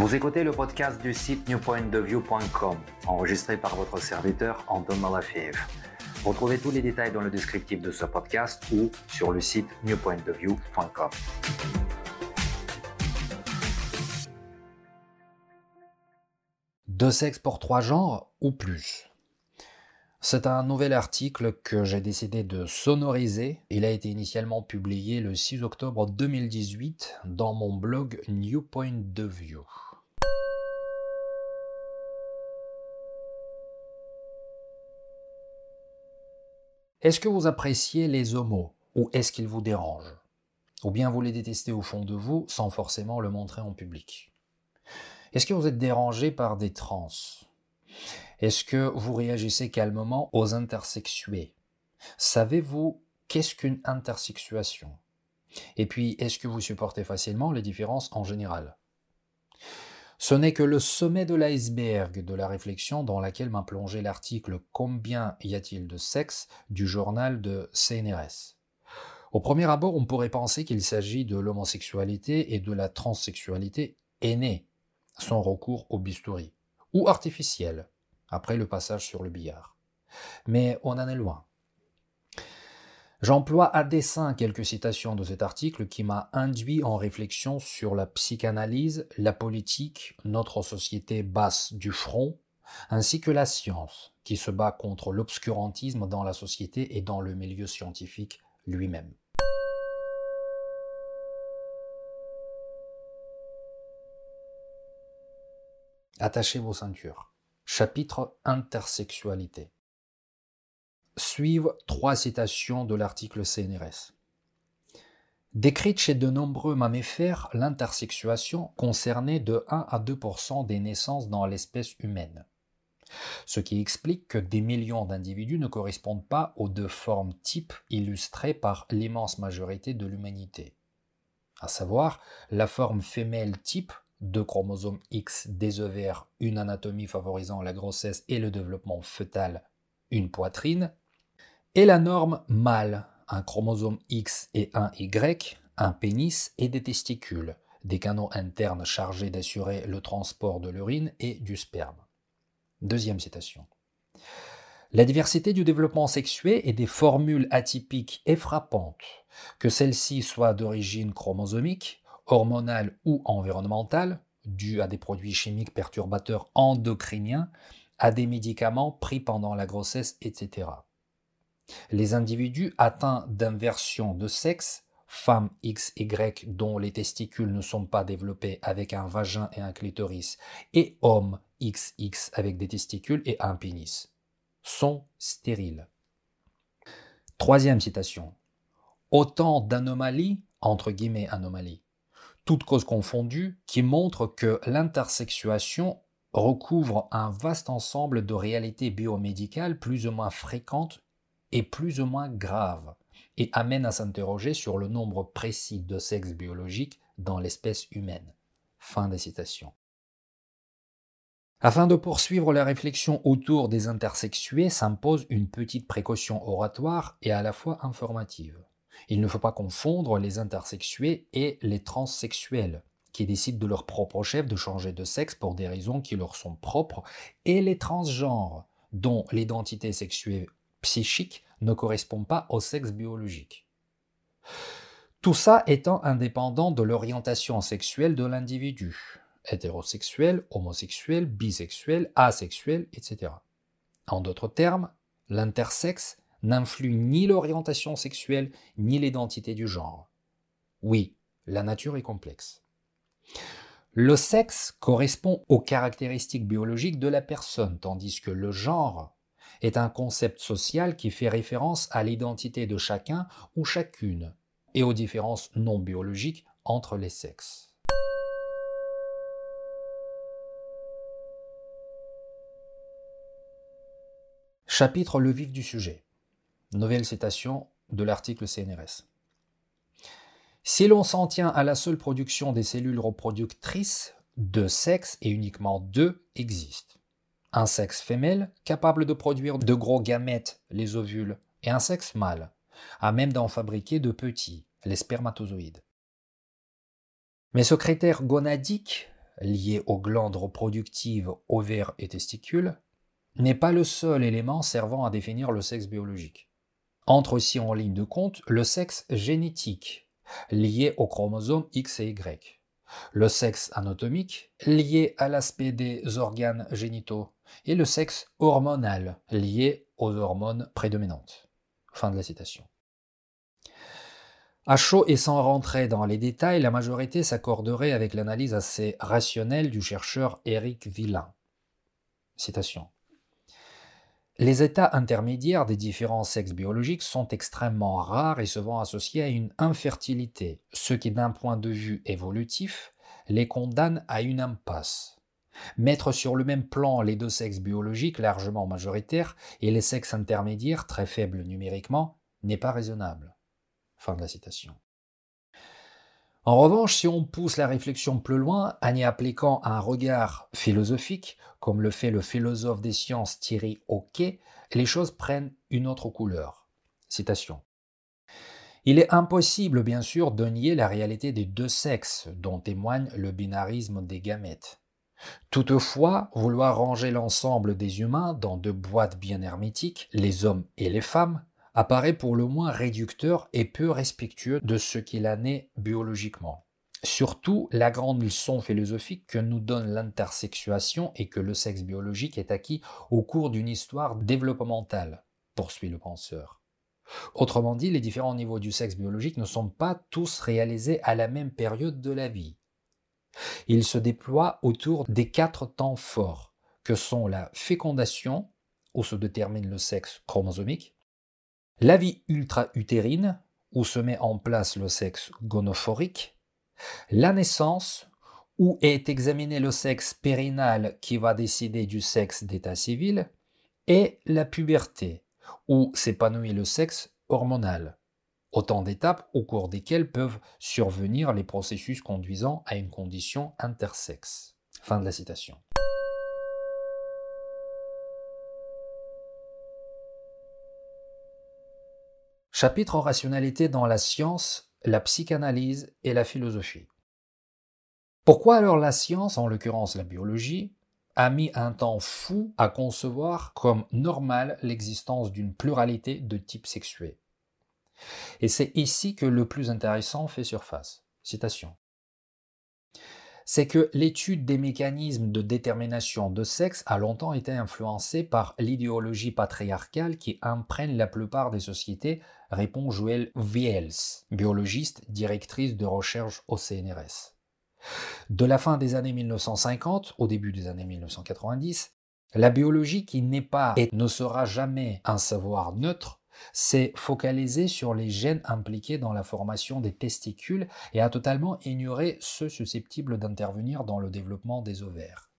Vous écoutez le podcast du site newpointdeview.com, enregistré par votre serviteur Anton Malafiev. Retrouvez tous les détails dans le descriptif de ce podcast ou sur le site newpointdeview.com. Deux sexes pour trois genres ou plus c'est un nouvel article que j'ai décidé de sonoriser. Il a été initialement publié le 6 octobre 2018 dans mon blog New Point de View. Est-ce que vous appréciez les homos ou est-ce qu'ils vous dérangent? Ou bien vous les détestez au fond de vous sans forcément le montrer en public? Est-ce que vous êtes dérangé par des trans? Est-ce que vous réagissez calmement aux intersexués? Savez-vous qu'est-ce qu'une intersexuation? Et puis, est-ce que vous supportez facilement les différences en général? Ce n'est que le sommet de l'iceberg de la réflexion dans laquelle m'a plongé l'article Combien y a-t-il de sexe du journal de CNRS. Au premier abord, on pourrait penser qu'il s'agit de l'homosexualité et de la transsexualité aînée, sans recours au bistouri, ou artificielle, après le passage sur le billard. Mais on en est loin. J'emploie à dessein quelques citations de cet article qui m'a induit en réflexion sur la psychanalyse, la politique, notre société basse du front, ainsi que la science, qui se bat contre l'obscurantisme dans la société et dans le milieu scientifique lui-même. Attachez vos ceintures. Chapitre Intersexualité. Suivent trois citations de l'article CNRS. Décrite chez de nombreux mammifères, l'intersexuation concernait de 1 à 2% des naissances dans l'espèce humaine. Ce qui explique que des millions d'individus ne correspondent pas aux deux formes types illustrées par l'immense majorité de l'humanité. À savoir, la forme femelle type deux chromosomes X, des ovaires, une anatomie favorisant la grossesse et le développement fœtal, une poitrine, et la norme mâle, un chromosome X et un Y, un pénis et des testicules, des canaux internes chargés d'assurer le transport de l'urine et du sperme. Deuxième citation. La diversité du développement sexué et des formules atypiques est frappante, que celles-ci soient d'origine chromosomique, hormonale ou environnementale, due à des produits chimiques perturbateurs endocriniens, à des médicaments pris pendant la grossesse, etc. Les individus atteints d'inversion de sexe, femmes XY dont les testicules ne sont pas développés avec un vagin et un clitoris, et hommes XX avec des testicules et un pénis, sont stériles. Troisième citation. Autant d'anomalies, entre guillemets anomalies, toutes causes confondues, qui montrent que l'intersexuation recouvre un vaste ensemble de réalités biomédicales plus ou moins fréquentes et plus ou moins graves, et amène à s'interroger sur le nombre précis de sexes biologiques dans l'espèce humaine. Fin des citations. Afin de poursuivre la réflexion autour des intersexués s'impose une petite précaution oratoire et à la fois informative. Il ne faut pas confondre les intersexués et les transsexuels, qui décident de leur propre chef de changer de sexe pour des raisons qui leur sont propres, et les transgenres, dont l'identité sexuelle psychique ne correspond pas au sexe biologique. Tout ça étant indépendant de l'orientation sexuelle de l'individu, hétérosexuel, homosexuel, bisexuel, asexuel, etc. En d'autres termes, l'intersexe n'influe ni l'orientation sexuelle ni l'identité du genre. Oui, la nature est complexe. Le sexe correspond aux caractéristiques biologiques de la personne, tandis que le genre est un concept social qui fait référence à l'identité de chacun ou chacune et aux différences non biologiques entre les sexes. Chapitre Le vif du sujet. Nouvelle citation de l'article CNRS. Si l'on s'en tient à la seule production des cellules reproductrices, deux sexes et uniquement deux existent. Un sexe femelle capable de produire de gros gamètes, les ovules, et un sexe mâle, à même d'en fabriquer de petits, les spermatozoïdes. Mais ce critère gonadique, lié aux glandes reproductives, ovaires et testicules, n'est pas le seul élément servant à définir le sexe biologique. Entre aussi en ligne de compte le sexe génétique, lié aux chromosomes X et Y, le sexe anatomique, lié à l'aspect des organes génitaux, et le sexe hormonal, lié aux hormones prédominantes. Fin de la citation. À chaud et sans rentrer dans les détails, la majorité s'accorderait avec l'analyse assez rationnelle du chercheur Éric Villain. Citation. Les états intermédiaires des différents sexes biologiques sont extrêmement rares et souvent associés à une infertilité, ce qui d'un point de vue évolutif les condamne à une impasse. Mettre sur le même plan les deux sexes biologiques largement majoritaires et les sexes intermédiaires très faibles numériquement n'est pas raisonnable. En revanche, si on pousse la réflexion plus loin en y appliquant un regard philosophique, comme le fait le philosophe des sciences Thierry Hockey, les choses prennent une autre couleur. Citation. Il est impossible, bien sûr, de nier la réalité des deux sexes, dont témoigne le binarisme des gamètes. Toutefois, vouloir ranger l'ensemble des humains dans deux boîtes bien hermétiques, les hommes et les femmes, apparaît pour le moins réducteur et peu respectueux de ce qu'il a né biologiquement. Surtout, la grande leçon philosophique que nous donne l'intersexuation et que le sexe biologique est acquis au cours d'une histoire développementale, poursuit le penseur. Autrement dit, les différents niveaux du sexe biologique ne sont pas tous réalisés à la même période de la vie. Ils se déploient autour des quatre temps forts, que sont la fécondation, où se détermine le sexe chromosomique, la vie ultra-utérine, où se met en place le sexe gonophorique, la naissance, où est examiné le sexe périnal qui va décider du sexe d'état civil, et la puberté, où s'épanouit le sexe hormonal. Autant d'étapes au cours desquelles peuvent survenir les processus conduisant à une condition intersexe. Fin de la citation. Chapitre rationalité dans la science, la psychanalyse et la philosophie. Pourquoi alors la science, en l'occurrence la biologie, a mis un temps fou à concevoir comme normal l'existence d'une pluralité de types sexués? Et c'est ici que le plus intéressant fait surface. Citation c'est que l'étude des mécanismes de détermination de sexe a longtemps été influencée par l'idéologie patriarcale qui imprègne la plupart des sociétés, répond Joël Wiels, biologiste, directrice de recherche au CNRS. De la fin des années 1950 au début des années 1990, la biologie qui n'est pas et ne sera jamais un savoir neutre s'est focalisé sur les gènes impliqués dans la formation des testicules et a totalement ignoré ceux susceptibles d'intervenir dans le développement des ovaires.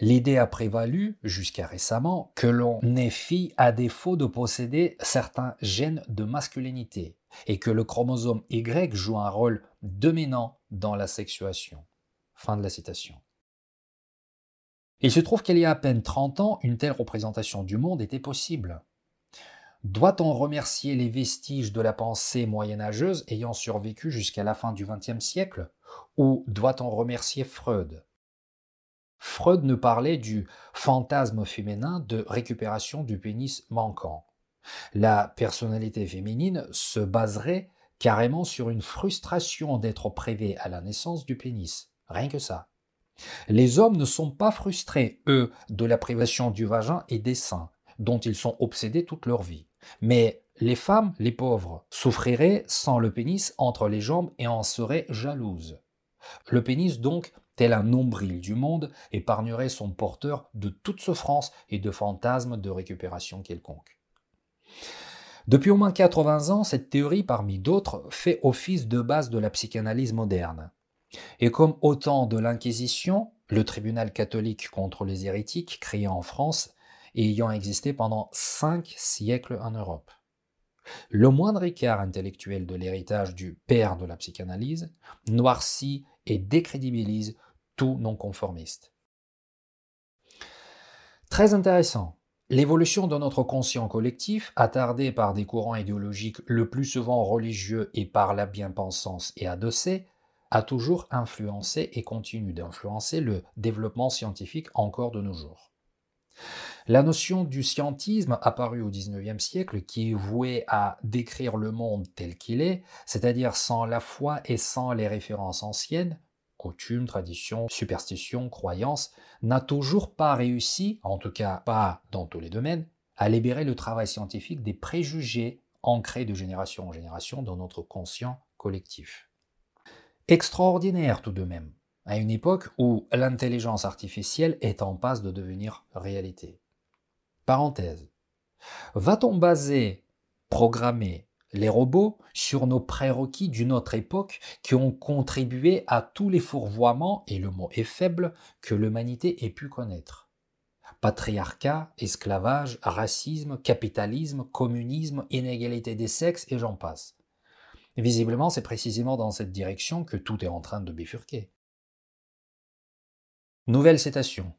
L'idée a prévalu, jusqu'à récemment, que l'on est fille à défaut de posséder certains gènes de masculinité et que le chromosome Y joue un rôle dominant dans la sexuation. Fin de la citation. Il se trouve qu'il y a à peine 30 ans, une telle représentation du monde était possible. Doit-on remercier les vestiges de la pensée moyenâgeuse ayant survécu jusqu'à la fin du XXe siècle Ou doit-on remercier Freud? Freud ne parlait du fantasme féminin de récupération du pénis manquant. La personnalité féminine se baserait carrément sur une frustration d'être privé à la naissance du pénis. Rien que ça. Les hommes ne sont pas frustrés, eux, de la privation du vagin et des seins, dont ils sont obsédés toute leur vie. Mais les femmes, les pauvres, souffriraient sans le pénis entre les jambes et en seraient jalouses. Le pénis, donc, tel un nombril du monde, épargnerait son porteur de toute souffrance et de fantasmes de récupération quelconque. Depuis au moins 80 ans, cette théorie, parmi d'autres, fait office de base de la psychanalyse moderne. Et comme au temps de l'Inquisition, le tribunal catholique contre les hérétiques, créé en France, ayant existé pendant cinq siècles en Europe. Le moindre écart intellectuel de l'héritage du père de la psychanalyse noircit et décrédibilise tout non-conformiste. Très intéressant. L'évolution de notre conscient collectif, attardé par des courants idéologiques le plus souvent religieux et par la bien-pensance et adossés, a toujours influencé et continue d'influencer le développement scientifique encore de nos jours. La notion du scientisme apparue au XIXe siècle, qui est vouée à décrire le monde tel qu'il est, c'est-à-dire sans la foi et sans les références anciennes, coutumes, traditions, superstitions, croyances, n'a toujours pas réussi, en tout cas pas dans tous les domaines, à libérer le travail scientifique des préjugés ancrés de génération en génération dans notre conscient collectif. Extraordinaire tout de même, à une époque où l'intelligence artificielle est en passe de devenir réalité. Parenthèse. Va-t-on baser, programmer les robots sur nos prérequis d'une autre époque qui ont contribué à tous les fourvoiements, et le mot est faible, que l'humanité ait pu connaître? Patriarcat, esclavage, racisme, capitalisme, communisme, inégalité des sexes, et j'en passe. Visiblement, c'est précisément dans cette direction que tout est en train de bifurquer. Nouvelle citation.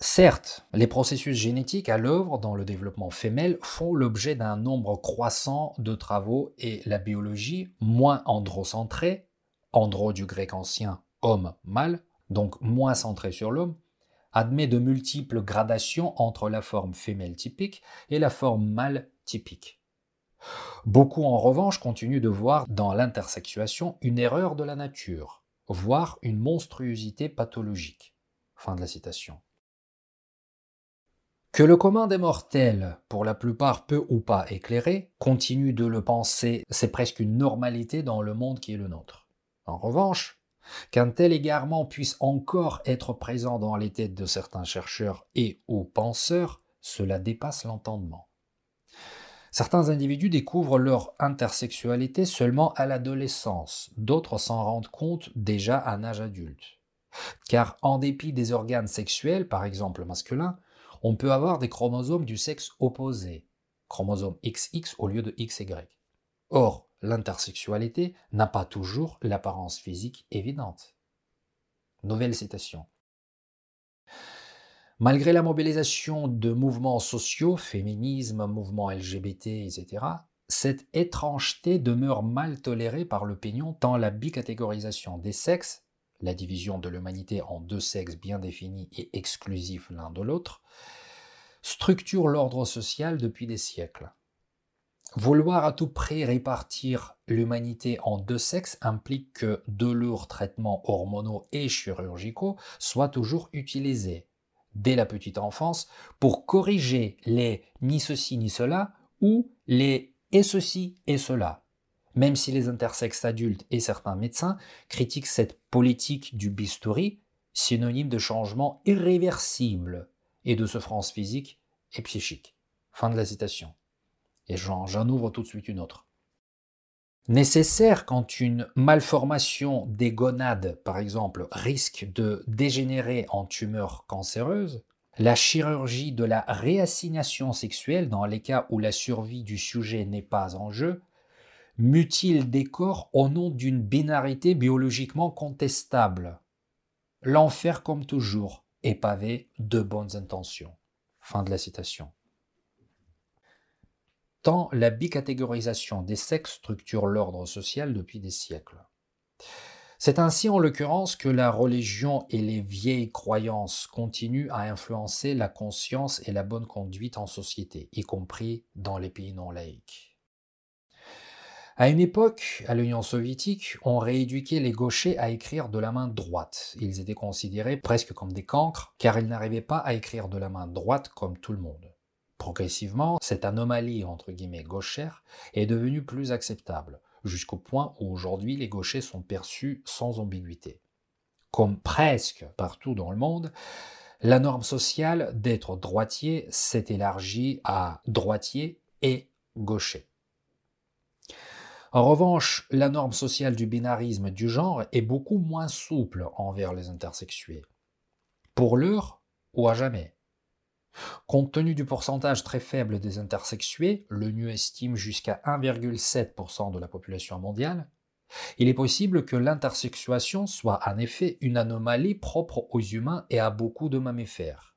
Certes, les processus génétiques à l'œuvre dans le développement femelle font l'objet d'un nombre croissant de travaux et la biologie, moins androcentrée, andro du grec ancien homme-mâle, donc moins centrée sur l'homme, admet de multiples gradations entre la forme femelle typique et la forme mâle typique. Beaucoup en revanche continuent de voir dans l'intersexuation une erreur de la nature, voire une monstruosité pathologique. Que le commun des mortels, pour la plupart peu ou pas éclairés, continue de le penser, c'est presque une normalité dans le monde qui est le nôtre. En revanche, qu'un tel égarement puisse encore être présent dans les têtes de certains chercheurs et ou penseurs, cela dépasse l'entendement. Certains individus découvrent leur intersexualité seulement à l'adolescence, d'autres s'en rendent compte déjà à un âge adulte. Car en dépit des organes sexuels, par exemple masculins, on peut avoir des chromosomes du sexe opposé, chromosome XX au lieu de XY. Or, l'intersexualité n'a pas toujours l'apparence physique évidente. Nouvelle citation. Malgré la mobilisation de mouvements sociaux, féminisme, mouvement LGBT, etc., cette étrangeté demeure mal tolérée par l'opinion tant la bicatégorisation des sexes, la division de l'humanité en deux sexes bien définis et exclusifs l'un de l'autre, structure l'ordre social depuis des siècles. Vouloir à tout prix répartir l'humanité en deux sexes implique que de lourds traitements hormonaux et chirurgicaux soient toujours utilisés dès la petite enfance pour corriger les ni ceci ni cela ou les et ceci et cela. Même si les intersexes adultes et certains médecins critiquent cette politique du bistouri, synonyme de changement irréversible et de souffrance physique et psychique. Fin de la citation. Et j'en ouvre tout de suite une autre. Nécessaire quand une malformation des gonades, par exemple, risque de dégénérer en tumeur cancéreuse, la chirurgie de la réassignation sexuelle dans les cas où la survie du sujet n'est pas en jeu, mutile des corps au nom d'une binarité biologiquement contestable. L'enfer, comme toujours, est pavé de bonnes intentions. Tant la bicatégorisation des sexes structure l'ordre social depuis des siècles. C'est ainsi en l'occurrence que la religion et les vieilles croyances continuent à influencer la conscience et la bonne conduite en société, y compris dans les pays non laïques. À une époque, à l'Union soviétique, on rééduquait les gauchers à écrire de la main droite. Ils étaient considérés presque comme des cancres, car ils n'arrivaient pas à écrire de la main droite comme tout le monde. Progressivement, cette anomalie entre guillemets gauchère est devenue plus acceptable, jusqu'au point où aujourd'hui les gauchers sont perçus sans ambiguïté. Comme presque partout dans le monde, la norme sociale d'être droitier s'est élargie à droitier et gaucher. En revanche, la norme sociale du binarisme du genre est beaucoup moins souple envers les intersexués. Pour l'heure ou à jamais. Compte tenu du pourcentage très faible des intersexués, l'ONU estime jusqu'à 1,7% de la population mondiale, il est possible que l'intersexuation soit en effet une anomalie propre aux humains et à beaucoup de mammifères.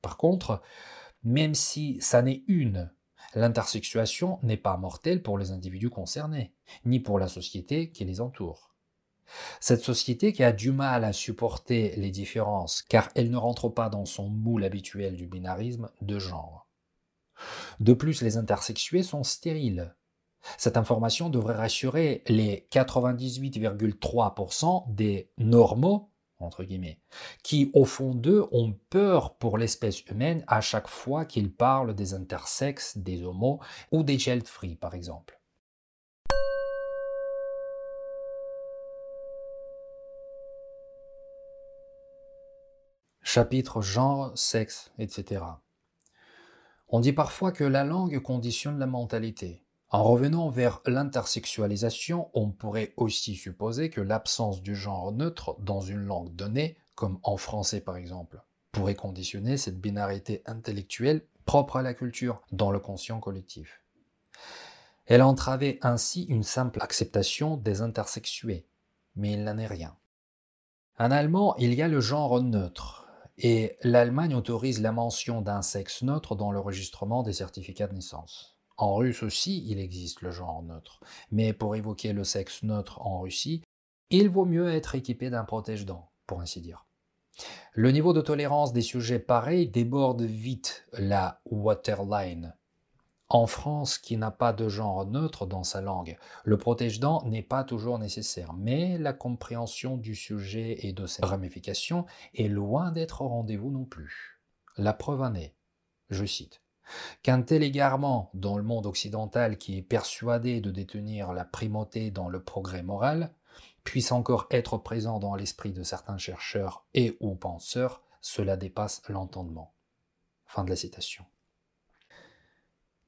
Par contre, même si ça n'est une L'intersexuation n'est pas mortelle pour les individus concernés, ni pour la société qui les entoure. Cette société qui a du mal à supporter les différences car elle ne rentre pas dans son moule habituel du binarisme de genre. De plus, les intersexués sont stériles. Cette information devrait rassurer les 98,3% des normaux, qui au fond d'eux ont peur pour l'espèce humaine à chaque fois qu'ils parlent des intersexes, des homos ou des child free par exemple. Chapitre genre, sexe, etc. On dit parfois que la langue conditionne la mentalité. En revenant vers l'intersexualisation, on pourrait aussi supposer que l'absence du genre neutre dans une langue donnée, comme en français par exemple, pourrait conditionner cette binarité intellectuelle propre à la culture dans le conscient collectif. Elle entravait ainsi une simple acceptation des intersexués, mais il n'en est rien. En allemand, il y a le genre neutre, et l'Allemagne autorise la mention d'un sexe neutre dans l'enregistrement des certificats de naissance. En russe aussi, il existe le genre neutre. Mais pour évoquer le sexe neutre en Russie, il vaut mieux être équipé d'un protège-dents, pour ainsi dire. Le niveau de tolérance des sujets pareils déborde vite la waterline. En France, qui n'a pas de genre neutre dans sa langue, le protège-dents n'est pas toujours nécessaire, mais la compréhension du sujet et de ses ramifications est loin d'être au rendez-vous non plus. La preuve en est, je cite, Qu'un tel égarement dans le monde occidental qui est persuadé de détenir la primauté dans le progrès moral puisse encore être présent dans l'esprit de certains chercheurs et ou penseurs, cela dépasse l'entendement.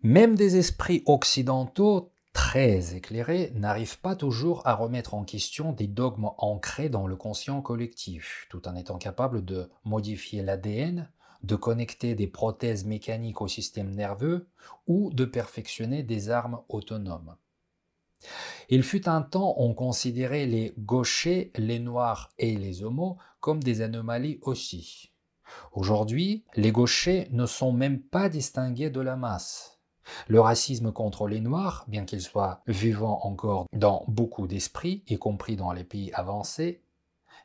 Même des esprits occidentaux très éclairés n'arrivent pas toujours à remettre en question des dogmes ancrés dans le conscient collectif, tout en étant capables de modifier l'ADN de connecter des prothèses mécaniques au système nerveux ou de perfectionner des armes autonomes. Il fut un temps on considérait les gauchers, les noirs et les homos comme des anomalies aussi. Aujourd'hui, les gauchers ne sont même pas distingués de la masse. Le racisme contre les Noirs, bien qu'il soit vivant encore dans beaucoup d'esprits, y compris dans les pays avancés,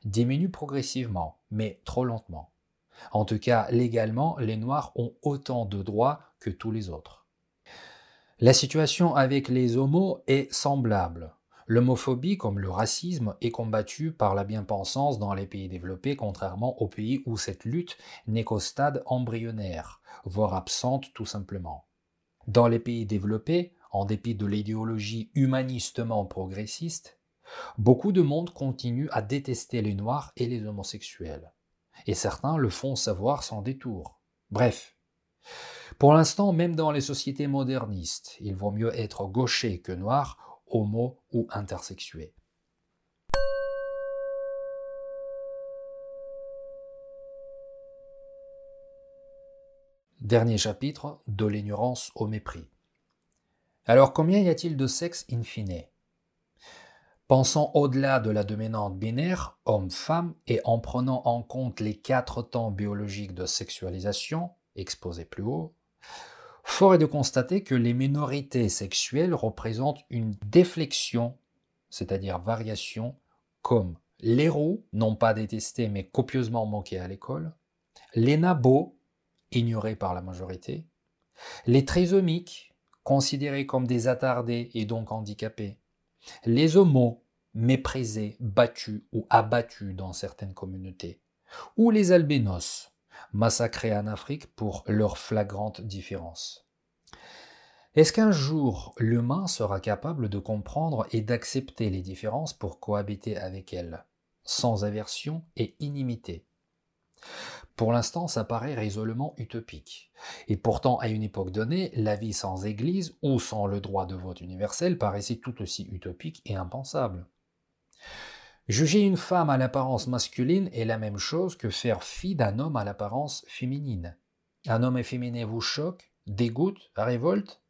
diminue progressivement, mais trop lentement. En tout cas, légalement, les Noirs ont autant de droits que tous les autres. La situation avec les homos est semblable. L'homophobie, comme le racisme, est combattue par la bien-pensance dans les pays développés, contrairement aux pays où cette lutte n'est qu'au stade embryonnaire, voire absente tout simplement. Dans les pays développés, en dépit de l'idéologie humanistement progressiste, beaucoup de monde continue à détester les Noirs et les homosexuels et certains le font savoir sans détour. Bref. Pour l'instant, même dans les sociétés modernistes, il vaut mieux être gaucher que noir, homo ou intersexué. Dernier chapitre, de l'ignorance au mépris. Alors combien y a-t-il de sexe in Pensons au-delà de la dominante binaire, homme-femme, et en prenant en compte les quatre temps biologiques de sexualisation, exposés plus haut, fort est de constater que les minorités sexuelles représentent une déflexion, c'est-à-dire variation, comme les roux, non pas détestés mais copieusement moqués à l'école, les nabos, ignorés par la majorité, les trisomiques, considérés comme des attardés et donc handicapés, les homos, méprisés, battus ou abattus dans certaines communautés, ou les albénos, massacrés en Afrique pour leurs flagrantes différences. Est-ce qu'un jour l'humain sera capable de comprendre et d'accepter les différences pour cohabiter avec elles, sans aversion et inimité pour l'instant, ça paraît résolument utopique. Et pourtant, à une époque donnée, la vie sans Église ou sans le droit de vote universel paraissait tout aussi utopique et impensable. Juger une femme à l'apparence masculine est la même chose que faire fi d'un homme à l'apparence féminine. Un homme efféminé vous choque, dégoûte, révolte?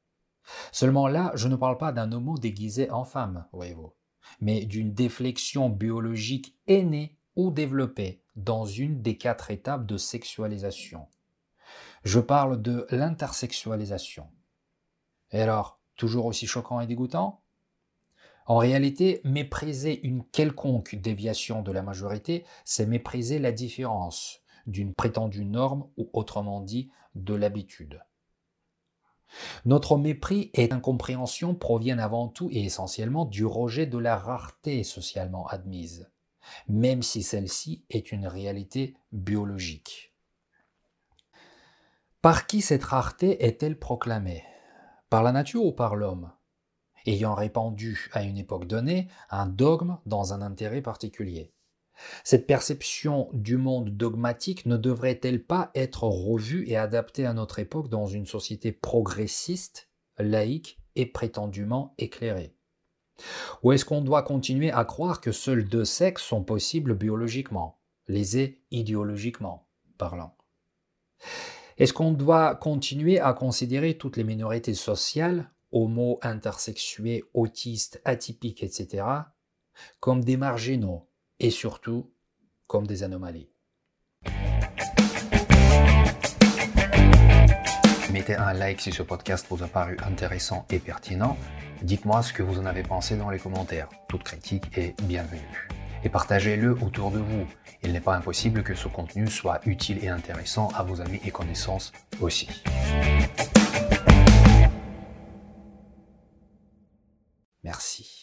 Seulement là, je ne parle pas d'un homo déguisé en femme, voyez-vous, mais d'une déflexion biologique aînée ou développée dans une des quatre étapes de sexualisation. Je parle de l'intersexualisation. Et alors, toujours aussi choquant et dégoûtant? En réalité, mépriser une quelconque déviation de la majorité, c'est mépriser la différence d'une prétendue norme ou autrement dit de l'habitude. Notre mépris et incompréhension proviennent avant tout et essentiellement du rejet de la rareté socialement admise, même si celle-ci est une réalité biologique. Par qui cette rareté est-elle proclamée? Par la nature ou par l'homme? Ayant répandu à une époque donnée un dogme dans un intérêt particulier. Cette perception du monde dogmatique ne devrait-elle pas être revue et adaptée à notre époque dans une société progressiste, laïque et prétendument éclairée? Ou est-ce qu'on doit continuer à croire que seuls deux sexes sont possibles biologiquement, lésés idéologiquement parlant? Est-ce qu'on doit continuer à considérer toutes les minorités sociales homo, intersexués, autistes, atypiques, etc., comme des marginaux et surtout comme des anomalies? Mettez un like si ce podcast vous a paru intéressant et pertinent. Dites-moi ce que vous en avez pensé dans les commentaires. Toute critique est bienvenue. Et partagez-le autour de vous. Il n'est pas impossible que ce contenu soit utile et intéressant à vos amis et connaissances aussi. Merci.